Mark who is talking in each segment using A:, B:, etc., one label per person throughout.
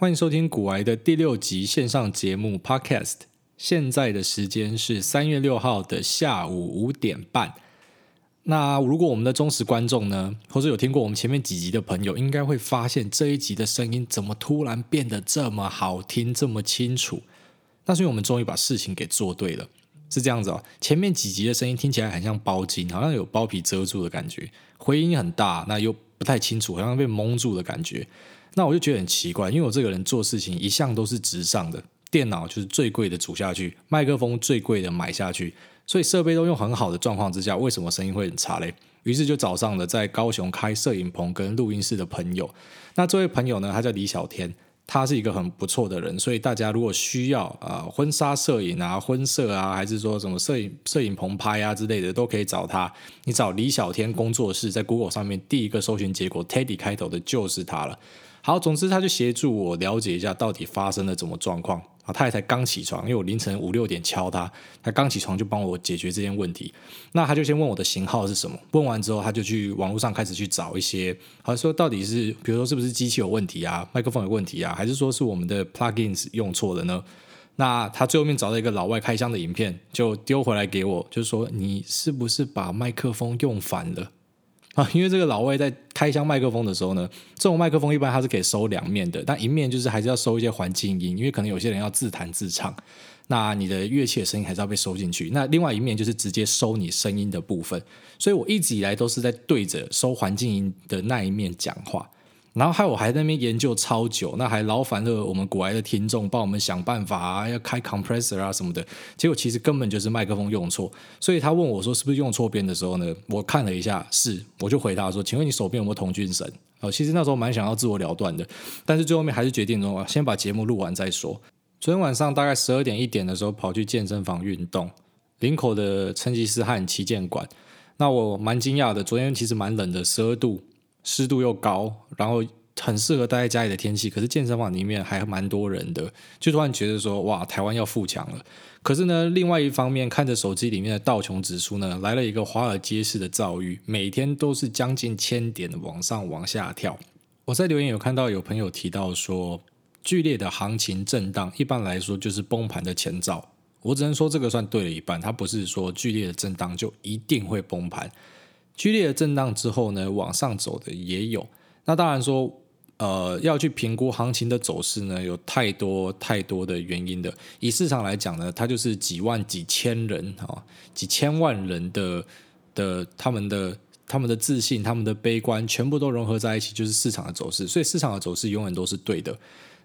A: 欢迎收听古癌的第六集线上节目 Podcast。现在的时间是三月六号的下午五点半。那如果我们的忠实观众呢，或者有听过我们前面几集的朋友，应该会发现这一集的声音怎么突然变得这么好听，这么清楚？那是因为我们终于把事情给做对了。是这样子哦，前面几集的声音听起来很像包金，好像有包皮遮住的感觉，回音很大，那又不太清楚，好像被蒙住的感觉。那我就觉得很奇怪，因为我这个人做事情一向都是直上的，电脑就是最贵的组下去，麦克风最贵的买下去，所以设备都用很好的状况之下，为什么声音会很差嘞？于是就找上了在高雄开摄影棚跟录音室的朋友。那这位朋友呢，他叫李小天，他是一个很不错的人，所以大家如果需要啊、婚纱摄影啊、婚摄啊，还是说什么摄影摄影棚拍啊之类的，都可以找他。你找李小天工作室，在 Google 上面第一个搜寻结果 Teddy 开头的就是他了。好，总之他就协助我了解一下到底发生了什么状况啊。他也才刚起床，因为我凌晨五六点敲他，他刚起床就帮我解决这件问题。那他就先问我的型号是什么，问完之后他就去网络上开始去找一些，好说到底是，比如说是不是机器有问题啊，麦克风有问题啊，还是说是我们的 plugins 用错了呢？那他最后面找到一个老外开箱的影片，就丢回来给我，就说你是不是把麦克风用反了？啊，因为这个老外在开箱麦克风的时候呢，这种麦克风一般它是可以收两面的，但一面就是还是要收一些环境音，因为可能有些人要自弹自唱，那你的乐器的声音还是要被收进去。那另外一面就是直接收你声音的部分，所以我一直以来都是在对着收环境音的那一面讲话。然后还我还在那边研究超久，那还劳烦了我们国外的听众帮我们想办法啊，要开 compressor 啊什么的。结果其实根本就是麦克风用错，所以他问我说是不是用错边的时候呢，我看了一下，是，我就回答说，请问你手边有没有童军绳？哦，其实那时候蛮想要自我了断的，但是最后面还是决定说先把节目录完再说。昨天晚上大概十二点一点的时候跑去健身房运动，林口的成吉思汗旗舰馆。那我蛮惊讶的，昨天其实蛮冷的，十二度。湿度又高，然后很适合待在家里的天气。可是健身房里面还蛮多人的，就突然觉得说，哇，台湾要富强了。可是呢，另外一方面看着手机里面的道琼指数呢，来了一个华尔街式的遭遇，每天都是将近千点往上往下跳。我在留言有看到有朋友提到说，剧烈的行情震荡一般来说就是崩盘的前兆。我只能说这个算对了一半，它不是说剧烈的震荡就一定会崩盘。剧烈的震荡之后呢，往上走的也有。那当然说，呃，要去评估行情的走势呢，有太多太多的原因的。以市场来讲呢，它就是几万、几千人啊、几千万人的的他们的他们的自信、他们的悲观，全部都融合在一起，就是市场的走势。所以市场的走势永远都是对的。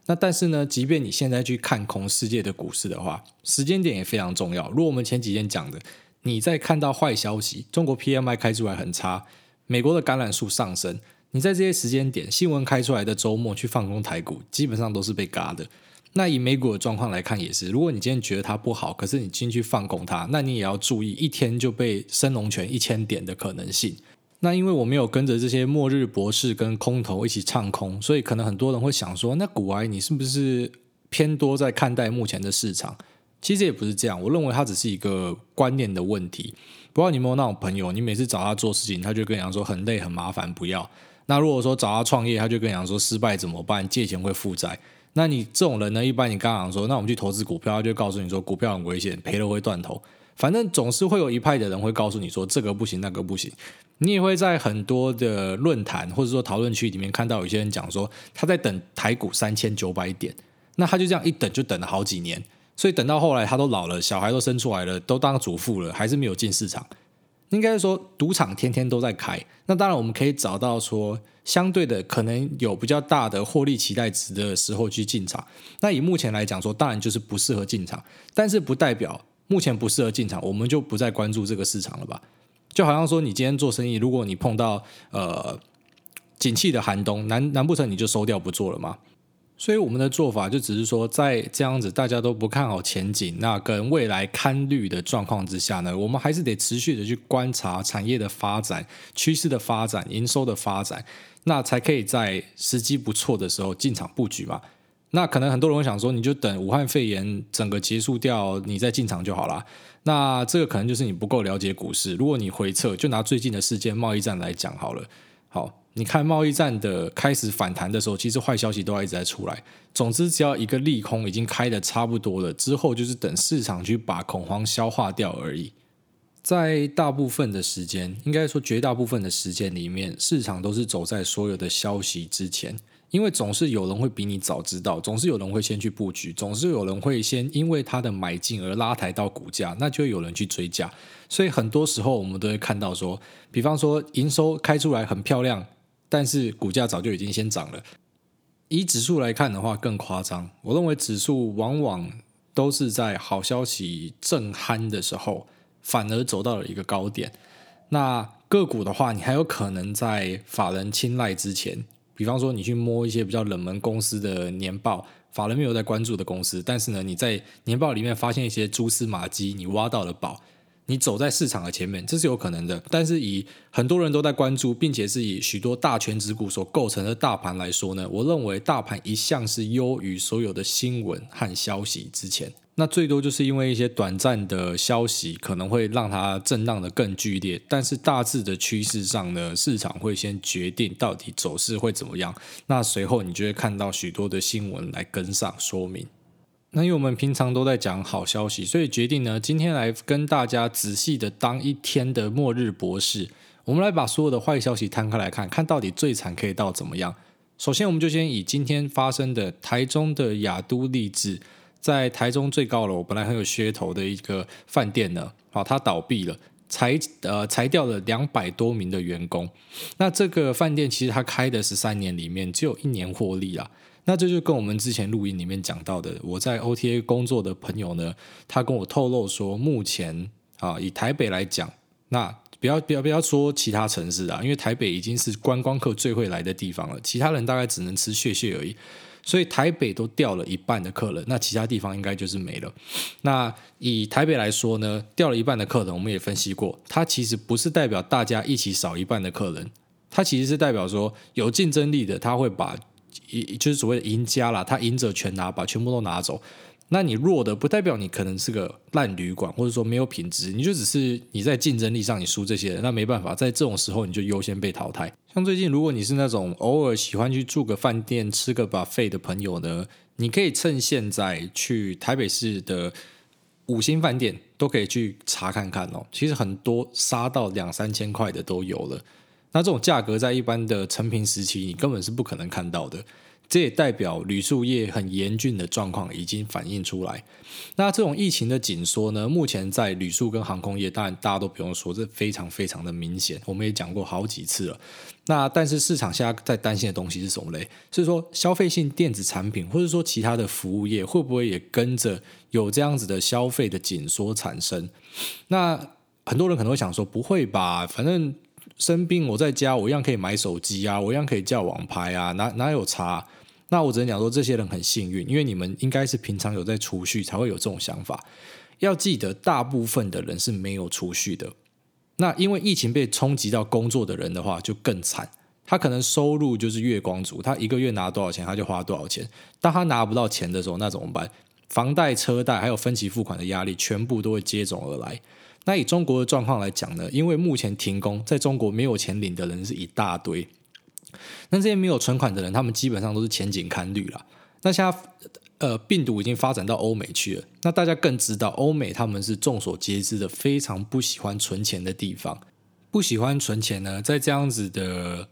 A: 那但是呢，即便你现在去看空世界的股市的话，时间点也非常重要。如果我们前几天讲的。你在看到坏消息，中国 PMI 开出来很差，美国的感染数上升，你在这些时间点新闻开出来的周末去放空台股，基本上都是被嘎的。那以美股的状况来看也是，如果你今天觉得它不好，可是你进去放空它，那你也要注意一天就被升龙拳一千点的可能性。那因为我没有跟着这些末日博士跟空头一起唱空，所以可能很多人会想说，那股癌你是不是偏多在看待目前的市场？其实也不是这样，我认为它只是一个观念的问题。不知道你有没有那种朋友，你每次找他做事情，他就跟你讲说很累、很麻烦，不要。那如果说找他创业，他就跟你讲说失败怎么办？借钱会负债。那你这种人呢？一般你刚刚讲说，那我们去投资股票，他就告诉你说股票很危险，赔了会断头。反正总是会有一派的人会告诉你说这个不行，那个不行。你也会在很多的论坛或者说讨论区里面看到有些人讲说他在等台股三千九百点，那他就这样一等就等了好几年。所以等到后来，他都老了，小孩都生出来了，都当主妇了，还是没有进市场。应该说，赌场天天都在开。那当然，我们可以找到说相对的，可能有比较大的获利期待值的时候去进场。那以目前来讲说，当然就是不适合进场，但是不代表目前不适合进场，我们就不再关注这个市场了吧？就好像说，你今天做生意，如果你碰到呃景气的寒冬，难难不成你就收掉不做了吗？所以我们的做法就只是说，在这样子大家都不看好前景，那跟未来堪虑的状况之下呢，我们还是得持续的去观察产业的发展、趋势的发展、营收的发展，那才可以在时机不错的时候进场布局嘛。那可能很多人会想说，你就等武汉肺炎整个结束掉，你再进场就好了。那这个可能就是你不够了解股市。如果你回测，就拿最近的事件贸易战来讲好了。好，你看贸易战的开始反弹的时候，其实坏消息都一直在出来。总之，只要一个利空已经开的差不多了，之后就是等市场去把恐慌消化掉而已。在大部分的时间，应该说绝大部分的时间里面，市场都是走在所有的消息之前。因为总是有人会比你早知道，总是有人会先去布局，总是有人会先因为他的买进而拉抬到股价，那就有人去追加。所以很多时候我们都会看到说，比方说营收开出来很漂亮，但是股价早就已经先涨了。以指数来看的话更夸张，我认为指数往往都是在好消息正酣的时候，反而走到了一个高点。那个股的话，你还有可能在法人青睐之前。比方说，你去摸一些比较冷门公司的年报，法人没有在关注的公司，但是呢，你在年报里面发现一些蛛丝马迹，你挖到了宝，你走在市场的前面，这是有可能的。但是以很多人都在关注，并且是以许多大权值股所构成的大盘来说呢，我认为大盘一向是优于所有的新闻和消息之前。那最多就是因为一些短暂的消息可能会让它震荡得更剧烈，但是大致的趋势上呢，市场会先决定到底走势会怎么样。那随后你就会看到许多的新闻来跟上说明。那因为我们平常都在讲好消息，所以决定呢，今天来跟大家仔细的当一天的末日博士。我们来把所有的坏消息摊开来看，看到底最惨可以到怎么样。首先，我们就先以今天发生的台中的亚都丽致。在台中最高楼本来很有噱头的一个饭店呢，啊，它倒闭了，裁呃裁掉了两百多名的员工。那这个饭店其实它开的十三年里面只有一年获利啊。那这就跟我们之前录音里面讲到的，我在 OTA 工作的朋友呢，他跟我透露说，目前啊以台北来讲，那不要不要不要说其他城市啊，因为台北已经是观光客最会来的地方了，其他人大概只能吃血血而已。所以台北都掉了一半的客人，那其他地方应该就是没了。那以台北来说呢，掉了一半的客人，我们也分析过，它其实不是代表大家一起少一半的客人，它其实是代表说有竞争力的，他会把就是所谓的赢家啦，他赢者全拿，把全部都拿走。那你弱的不代表你可能是个烂旅馆，或者说没有品质，你就只是你在竞争力上你输这些人，那没办法，在这种时候你就优先被淘汰。像最近如果你是那种偶尔喜欢去住个饭店吃个 buffet 的朋友呢，你可以趁现在去台北市的五星饭店都可以去查看看哦。其实很多杀到两三千块的都有了，那这种价格在一般的成平时期你根本是不可能看到的。这也代表旅宿业很严峻的状况已经反映出来。那这种疫情的紧缩呢，目前在旅宿跟航空业，当然大家都不用说，这非常非常的明显。我们也讲过好几次了。那但是市场现在在担心的东西是什么嘞？是说消费性电子产品，或者说其他的服务业，会不会也跟着有这样子的消费的紧缩产生？那很多人可能会想说，不会吧？反正生病我在家，我一样可以买手机啊，我一样可以叫网拍啊，哪哪有差？那我只能讲说，这些人很幸运，因为你们应该是平常有在储蓄，才会有这种想法。要记得，大部分的人是没有储蓄的。那因为疫情被冲击到工作的人的话，就更惨。他可能收入就是月光族，他一个月拿多少钱，他就花多少钱。当他拿不到钱的时候，那怎么办？房贷、车贷还有分期付款的压力，全部都会接踵而来。那以中国的状况来讲呢，因为目前停工，在中国没有钱领的人是一大堆。那这些没有存款的人，他们基本上都是前景看绿了。那现在，呃，病毒已经发展到欧美去了。那大家更知道，欧美他们是众所皆知的非常不喜欢存钱的地方。不喜欢存钱呢，在这样子的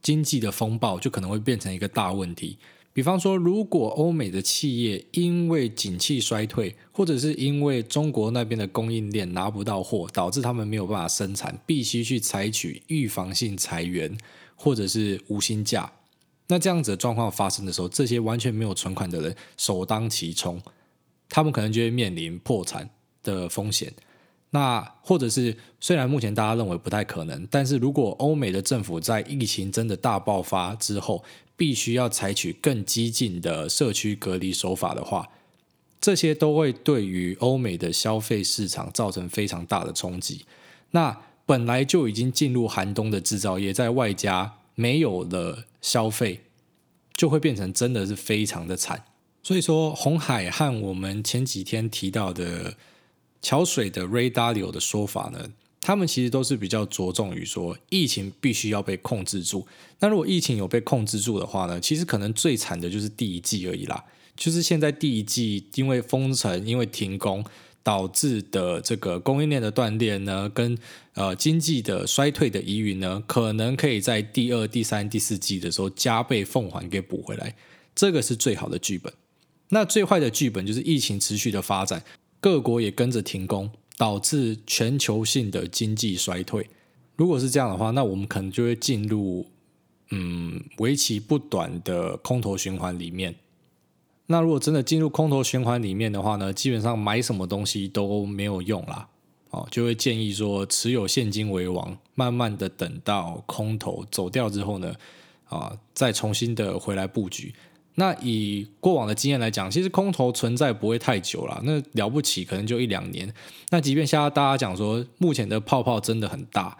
A: 经济的风暴，就可能会变成一个大问题。比方说，如果欧美的企业因为景气衰退，或者是因为中国那边的供应链拿不到货，导致他们没有办法生产，必须去采取预防性裁员。或者是无薪假，那这样子的状况发生的时候，这些完全没有存款的人首当其冲，他们可能就会面临破产的风险。那或者是虽然目前大家认为不太可能，但是如果欧美的政府在疫情真的大爆发之后，必须要采取更激进的社区隔离手法的话，这些都会对于欧美的消费市场造成非常大的冲击。那本来就已经进入寒冬的制造业，在外加没有了消费，就会变成真的是非常的惨。所以说，红海和我们前几天提到的桥水的 Ray Dalio 的说法呢，他们其实都是比较着重于说疫情必须要被控制住。那如果疫情有被控制住的话呢，其实可能最惨的就是第一季而已啦。就是现在第一季因为封城、因为停工导致的这个供应链的断裂呢，跟呃经济的衰退的疑云呢，可能可以在第二、第三、第四季的时候加倍奉还给补回来。这个是最好的剧本。那最坏的剧本就是疫情持续的发展，各国也跟着停工。导致全球性的经济衰退。如果是这样的话，那我们可能就会进入嗯为期不短的空头循环里面。那如果真的进入空头循环里面的话呢，基本上买什么东西都没有用啦。哦，就会建议说持有现金为王，慢慢的等到空头走掉之后呢，啊，再重新的回来布局。那以过往的经验来讲，其实空头存在不会太久了，那了不起可能就一两年。那即便现在大家讲说目前的泡泡真的很大，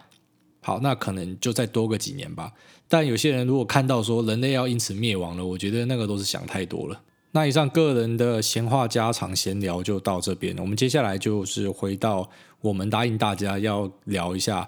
A: 好，那可能就再多个几年吧。但有些人如果看到说人类要因此灭亡了，我觉得那个都是想太多了。那以上个人的闲话家常闲聊就到这边，我们接下来就是回到我们答应大家要聊一下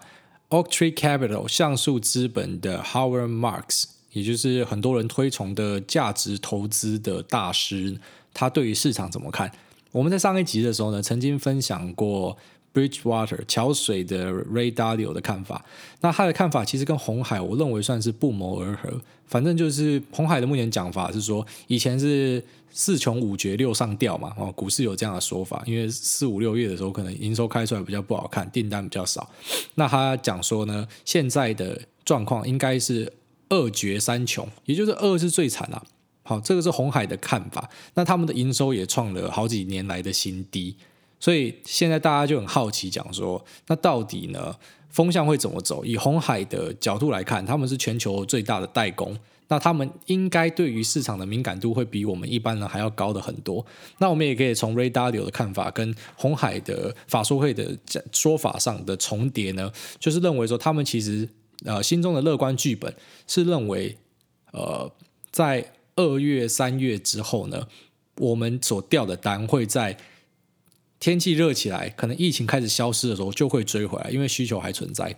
A: Oaktree Capital 橡树资本的 Howard Marks。也就是很多人推崇的价值投资的大师，他对于市场怎么看？我们在上一集的时候呢，曾经分享过 Bridgewater 桥水的 Ray Dalio 的看法。那他的看法其实跟红海，我认为算是不谋而合。反正就是红海的目前讲法是说，以前是四穷五绝六上吊嘛，哦，股市有这样的说法，因为四五六月的时候可能营收开出来比较不好看，订单比较少。那他讲说呢，现在的状况应该是。二绝三穷，也就是二是最惨啦。好，这个是红海的看法。那他们的营收也创了好几年来的新低，所以现在大家就很好奇，讲说那到底呢风向会怎么走？以红海的角度来看，他们是全球最大的代工，那他们应该对于市场的敏感度会比我们一般人还要高的很多。那我们也可以从 Ray Dalio 的看法跟红海的法说会的说法上的重叠呢，就是认为说他们其实。呃，心中的乐观剧本是认为，呃，在二月、三月之后呢，我们所调的单会在天气热起来，可能疫情开始消失的时候就会追回来，因为需求还存在。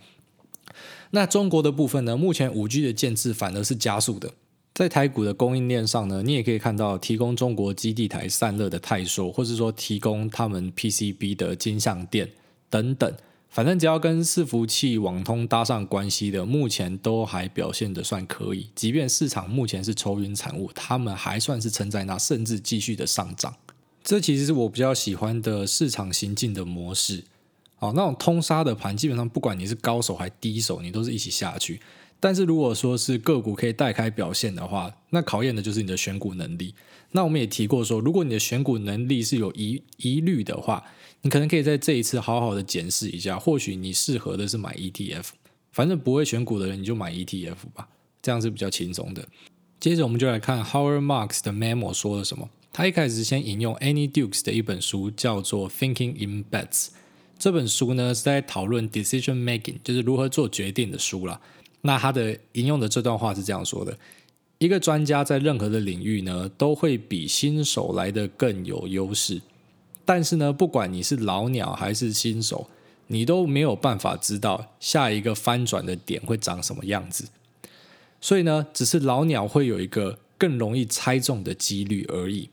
A: 那中国的部分呢，目前五 G 的建制反而是加速的，在台股的供应链上呢，你也可以看到提供中国基地台散热的泰硕，或是说提供他们 PCB 的金像电等等。反正只要跟伺服器、网通搭上关系的，目前都还表现的算可以。即便市场目前是愁云惨雾，他们还算是撑在那，甚至继续的上涨。这其实是我比较喜欢的市场行进的模式。哦，那种通杀的盘，基本上不管你是高手还低手，你都是一起下去。但是如果说是个股可以带开表现的话，那考验的就是你的选股能力。那我们也提过说，如果你的选股能力是有疑疑虑的话，你可能可以在这一次好好的检视一下，或许你适合的是买 ETF，反正不会选股的人你就买 ETF 吧，这样是比较轻松的。接着我们就来看 Howard Marks 的 memo 说了什么。他一开始先引用 Annie Dukes 的一本书，叫做《Thinking in Bets》。这本书呢是在讨论 decision making，就是如何做决定的书啦。那他的引用的这段话是这样说的：一个专家在任何的领域呢，都会比新手来的更有优势。但是呢，不管你是老鸟还是新手，你都没有办法知道下一个翻转的点会长什么样子。所以呢，只是老鸟会有一个更容易猜中的几率而已。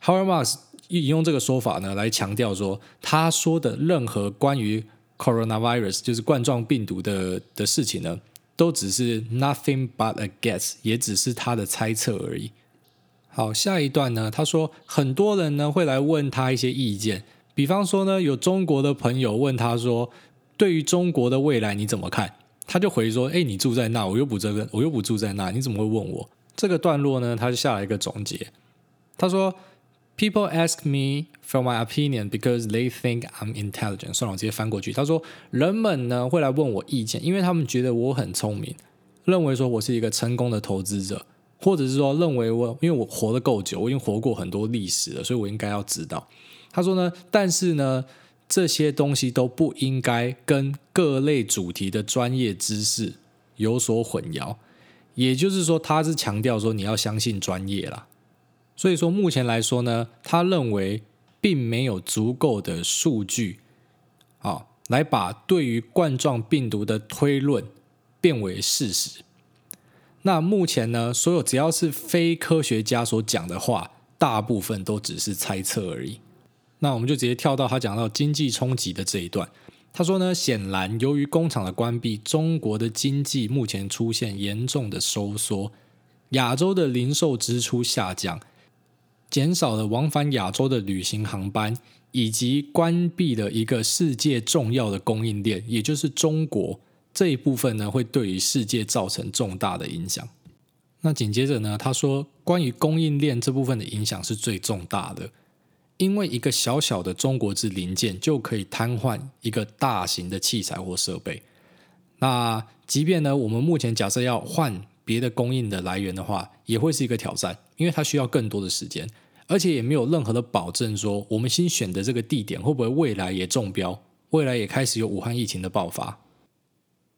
A: h o w a r m a s 引用这个说法呢，来强调说，他说的任何关于 coronavirus 就是冠状病毒的的事情呢，都只是 nothing but a guess，也只是他的猜测而已。好，下一段呢，他说很多人呢会来问他一些意见，比方说呢，有中国的朋友问他说，对于中国的未来你怎么看？他就回说，哎，你住在那，我又不这个，我又不住在那，你怎么会问我？这个段落呢，他就下了一个总结，他说，People ask me for my opinion because they think I'm intelligent。算了，我直接翻过去。他说，人们呢会来问我意见，因为他们觉得我很聪明，认为说我是一个成功的投资者。或者是说，认为我因为我活得够久，我已经活过很多历史了，所以我应该要知道。他说呢，但是呢，这些东西都不应该跟各类主题的专业知识有所混淆。也就是说，他是强调说你要相信专业啦。所以说，目前来说呢，他认为并没有足够的数据啊来把对于冠状病毒的推论变为事实。那目前呢，所有只要是非科学家所讲的话，大部分都只是猜测而已。那我们就直接跳到他讲到经济冲击的这一段。他说呢，显然由于工厂的关闭，中国的经济目前出现严重的收缩，亚洲的零售支出下降，减少了往返亚洲的旅行航班，以及关闭了一个世界重要的供应链，也就是中国这一部分呢，会对于世界造成重大的影响。那紧接着呢，他说关于供应链这部分的影响是最重大的。因为一个小小的中国制零件就可以瘫痪一个大型的器材或设备。那即便呢，我们目前假设要换别的供应的来源的话，也会是一个挑战，因为它需要更多的时间，而且也没有任何的保证说我们新选的这个地点会不会未来也中标，未来也开始有武汉疫情的爆发。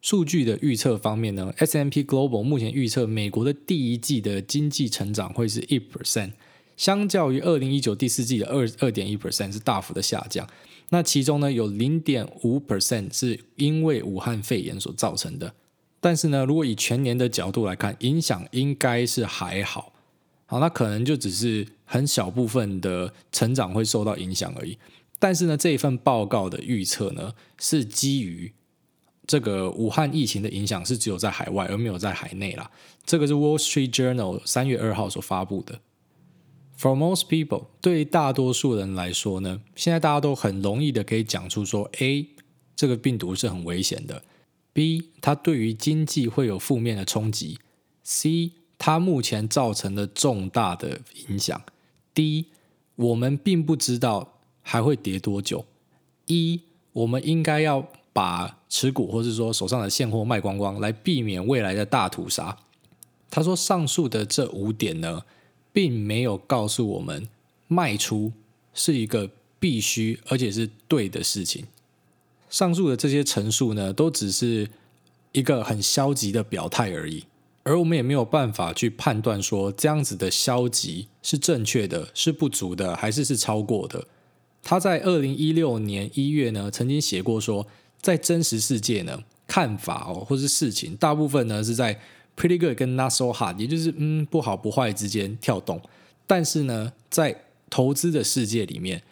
A: 数据的预测方面呢，S M P Global 目前预测美国的第一季的经济成长会是一 percent。相较于二零一九第四季的二二点一 percent 是大幅的下降，那其中呢有零点五 percent 是因为武汉肺炎所造成的，但是呢如果以全年的角度来看，影响应该是还好，好，那可能就只是很小部分的成长会受到影响而已。但是呢这一份报告的预测呢是基于这个武汉疫情的影响是只有在海外而没有在海内啦，这个是 Wall Street Journal 三月二号所发布的。For most people，对于大多数人来说呢，现在大家都很容易的可以讲出说，A 这个病毒是很危险的，B 它对于经济会有负面的冲击，C 它目前造成的重大的影响第一我们并不知道还会跌多久一我们应该要把持股或是说手上的现货卖光光，来避免未来的大屠杀。他说上述的这五点呢，并没有告诉我们卖出是一个必须而且是对的事情。上述的这些陈述呢，都只是一个很消极的表态而已，而我们也没有办法去判断说这样子的消极是正确的、是不足的，还是是超过的。他在二零一六年一月呢，曾经写过说，在真实世界呢，看法哦，或是事情，大部分呢是在。Pretty good 跟 Not so hard，也就是嗯不好不坏之间跳动，但是呢，在投资的世界里面，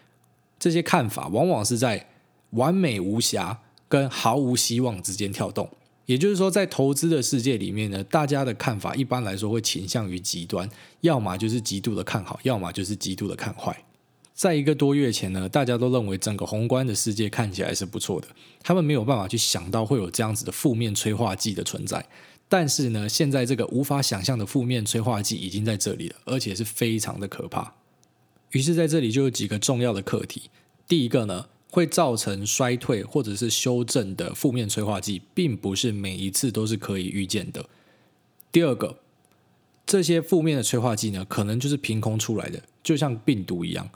A: 这些看法往往是在完美无瑕跟毫无希望之间跳动。也就是说，在投资的世界里面呢，大家的看法一般来说会倾向于极端，要么就是极度的看好，要么就是极度的看坏。在一个多月前呢，大家都认为整个宏观的世界看起来是不错的，他们没有办法去想到会有这样子的负面催化剂的存在。但是呢，现在这个无法想象的负面催化剂已经在这里了，而且是非常的可怕。于是，在这里就有几个重要的课题。第一个呢，会造成衰退或者是修正的负面催化剂，并不是每一次都是可以预见的。第二个，这些负面的催化剂呢，可能就是凭空出来的，就像病毒一样。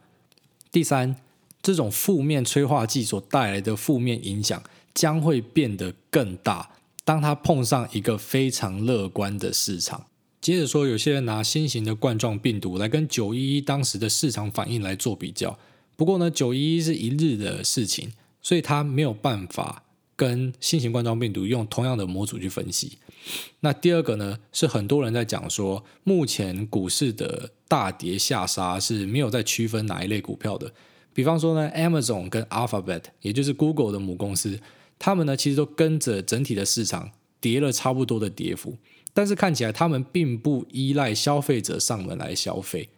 A: 第三，这种负面催化剂所带来的负面影响将会变得更大。当它碰上一个非常乐观的市场，接着说，有些人拿新型的冠状病毒来跟九一一当时的市场反应来做比较。不过呢，九一一是一日的事情，所以他没有办法跟新型冠状病毒用同样的模组去分析。那第二个呢，是很多人在讲说，目前股市的大跌下杀是没有在区分哪一类股票的。比方说呢，Amazon 跟 Alphabet，也就是 Google 的母公司。他们呢，其实都跟着整体的市场跌了差不多的跌幅，但是看起来他们并不依赖消费者上门来消费。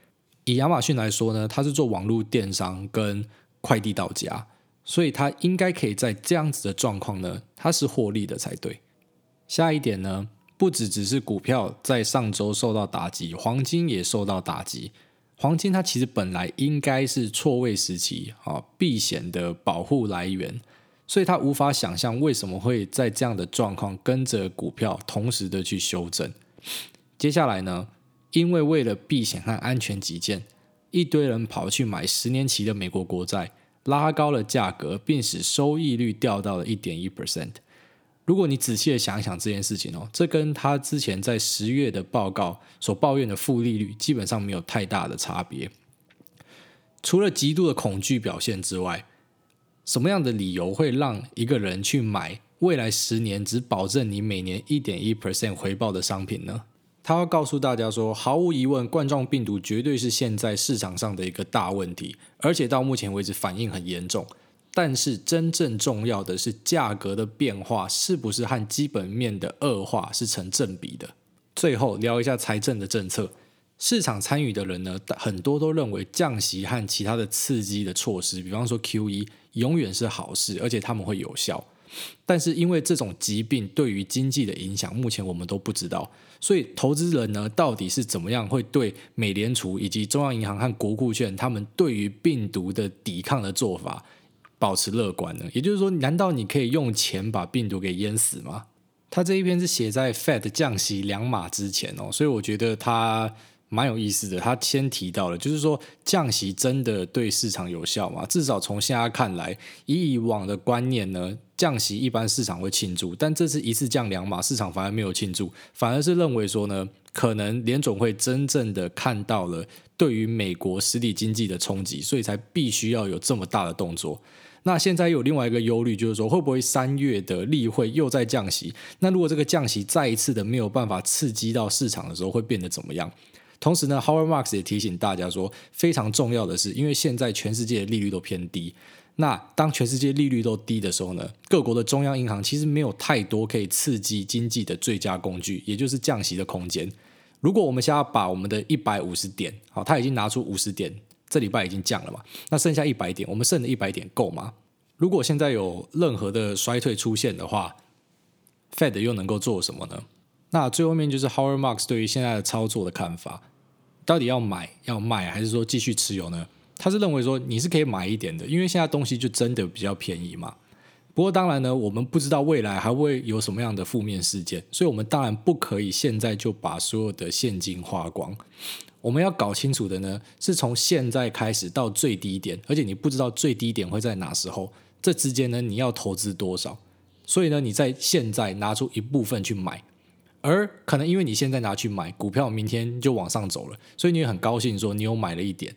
A: 以亚马逊来说呢，它是做网络电商跟快递到家，所以它应该可以在这样子的状况呢，它是获利的才对。下一点呢，不只只是股票在上周受到打击，黄金也受到打击。黄金它其实本来应该是错位时期啊避险的保护来源。所以他无法想象为什么会在这样的状况跟着股票同时的去修正。接下来呢，因为为了避险和安全起见，一堆人跑去买十年期的美国国债，拉高了价格，并使收益率掉到了一点一 percent。如果你仔细的想一想这件事情哦，这跟他之前在十月的报告所抱怨的负利率基本上没有太大的差别。除了极度的恐惧表现之外，什么样的理由会让一个人去买未来十年只保证你每年一点一 percent 回报的商品呢？他要告诉大家说，毫无疑问，冠状病毒绝对是现在市场上的一个大问题，而且到目前为止反应很严重。但是真正重要的是价格的变化是不是和基本面的恶化是成正比的？最后聊一下财政的政策，市场参与的人呢，很多都认为降息和其他的刺激的措施，比方说 QE，永远是好事，而且他们会有效。但是因为这种疾病对于经济的影响，目前我们都不知道，所以投资人呢，到底是怎么样会对美联储以及中央银行和国库券他们对于病毒的抵抗的做法保持乐观呢？也就是说，难道你可以用钱把病毒给淹死吗？他这一篇是写在 Fed 降息两码之前哦，所以我觉得他。蛮有意思的，他先提到了，就是说降息真的对市场有效吗？至少从现在看来，以以往的观念呢，降息一般市场会庆祝，但这次一次降两码，市场反而没有庆祝，反而是认为说呢，可能联总会真正的看到了对于美国实体经济的冲击，所以才必须要有这么大的动作。那现在有另外一个忧虑，就是说会不会三月的例会又在降息？那如果这个降息再一次的没有办法刺激到市场的时候，会变得怎么样？同时呢，Howard Marks 也提醒大家说，非常重要的是，因为现在全世界的利率都偏低，那当全世界利率都低的时候呢，各国的中央银行其实没有太多可以刺激经济的最佳工具，也就是降息的空间。如果我们现在要把我们的一百五十点，好，他已经拿出五十点，这礼拜已经降了嘛，那剩下一百点，我们剩的一百点够吗？如果现在有任何的衰退出现的话，Fed 又能够做什么呢？那最后面就是 Howard Marks 对于现在的操作的看法，到底要买要卖还是说继续持有呢？他是认为说你是可以买一点的，因为现在东西就真的比较便宜嘛。不过当然呢，我们不知道未来还会有什么样的负面事件，所以我们当然不可以现在就把所有的现金花光。我们要搞清楚的呢，是从现在开始到最低点，而且你不知道最低点会在哪时候，这之间呢，你要投资多少？所以呢，你在现在拿出一部分去买。而可能因为你现在拿去买股票，明天就往上走了，所以你也很高兴说你有买了一点。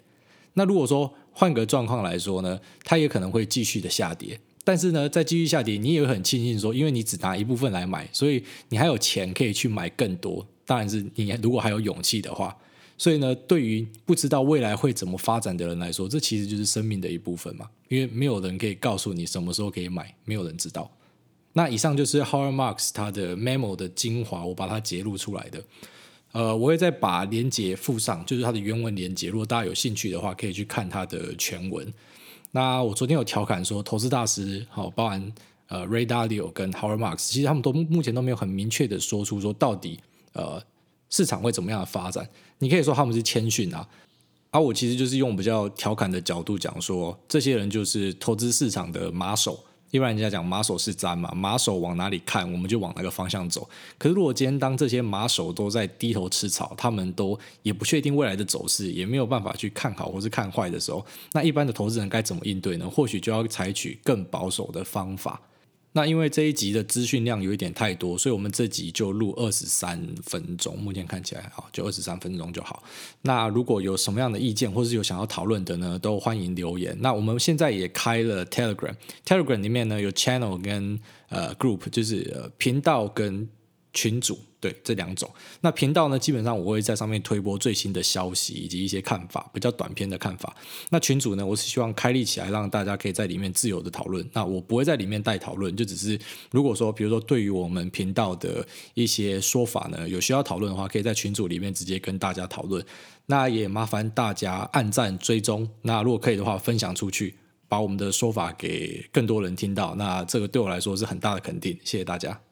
A: 那如果说换个状况来说呢，它也可能会继续的下跌。但是呢，在继续下跌，你也很庆幸说，因为你只拿一部分来买，所以你还有钱可以去买更多。当然是你如果还有勇气的话。所以呢，对于不知道未来会怎么发展的人来说，这其实就是生命的一部分嘛。因为没有人可以告诉你什么时候可以买，没有人知道。那以上就是 Howard Marks 他的 memo 的精华，我把它截录出来的。呃，我会再把连接附上，就是它的原文连接。如果大家有兴趣的话，可以去看它的全文。那我昨天有调侃说，投资大师好，包含呃 Ray Dalio 跟 Howard Marks，其实他们都目前都没有很明确的说出说到底呃市场会怎么样的发展。你可以说他们是谦逊啊，而、我其实就是用比较调侃的角度讲说，这些人就是投资市场的马首。一般人家讲马首是瞻嘛，马首往哪里看，我们就往那个方向走。可是如果今天当这些马首都在低头吃草，他们都也不确定未来的走势，也没有办法去看好或是看坏的时候，那一般的投资人该怎么应对呢？或许就要采取更保守的方法。那因为这一集的资讯量有一点太多，所以我们这集就录二十三分钟。目前看起来，好，就二十三分钟就好。那如果有什么样的意见，或是有想要讨论的呢，都欢迎留言。那我们现在也开了 Telegram，Telegram 里面呢有 Channel 跟呃 Group，就是呃频道跟群组。对，这两种，那频道呢，基本上我会在上面推播最新的消息以及一些看法，比较短篇的看法。那群组呢，我是希望开立起来，让大家可以在里面自由的讨论。那我不会在里面带讨论，就只是如果说，比如说对于我们频道的一些说法呢，有需要讨论的话，可以在群组里面直接跟大家讨论。那也麻烦大家按赞追踪，那如果可以的话，分享出去，把我们的说法给更多人听到。那这个对我来说是很大的肯定，谢谢大家。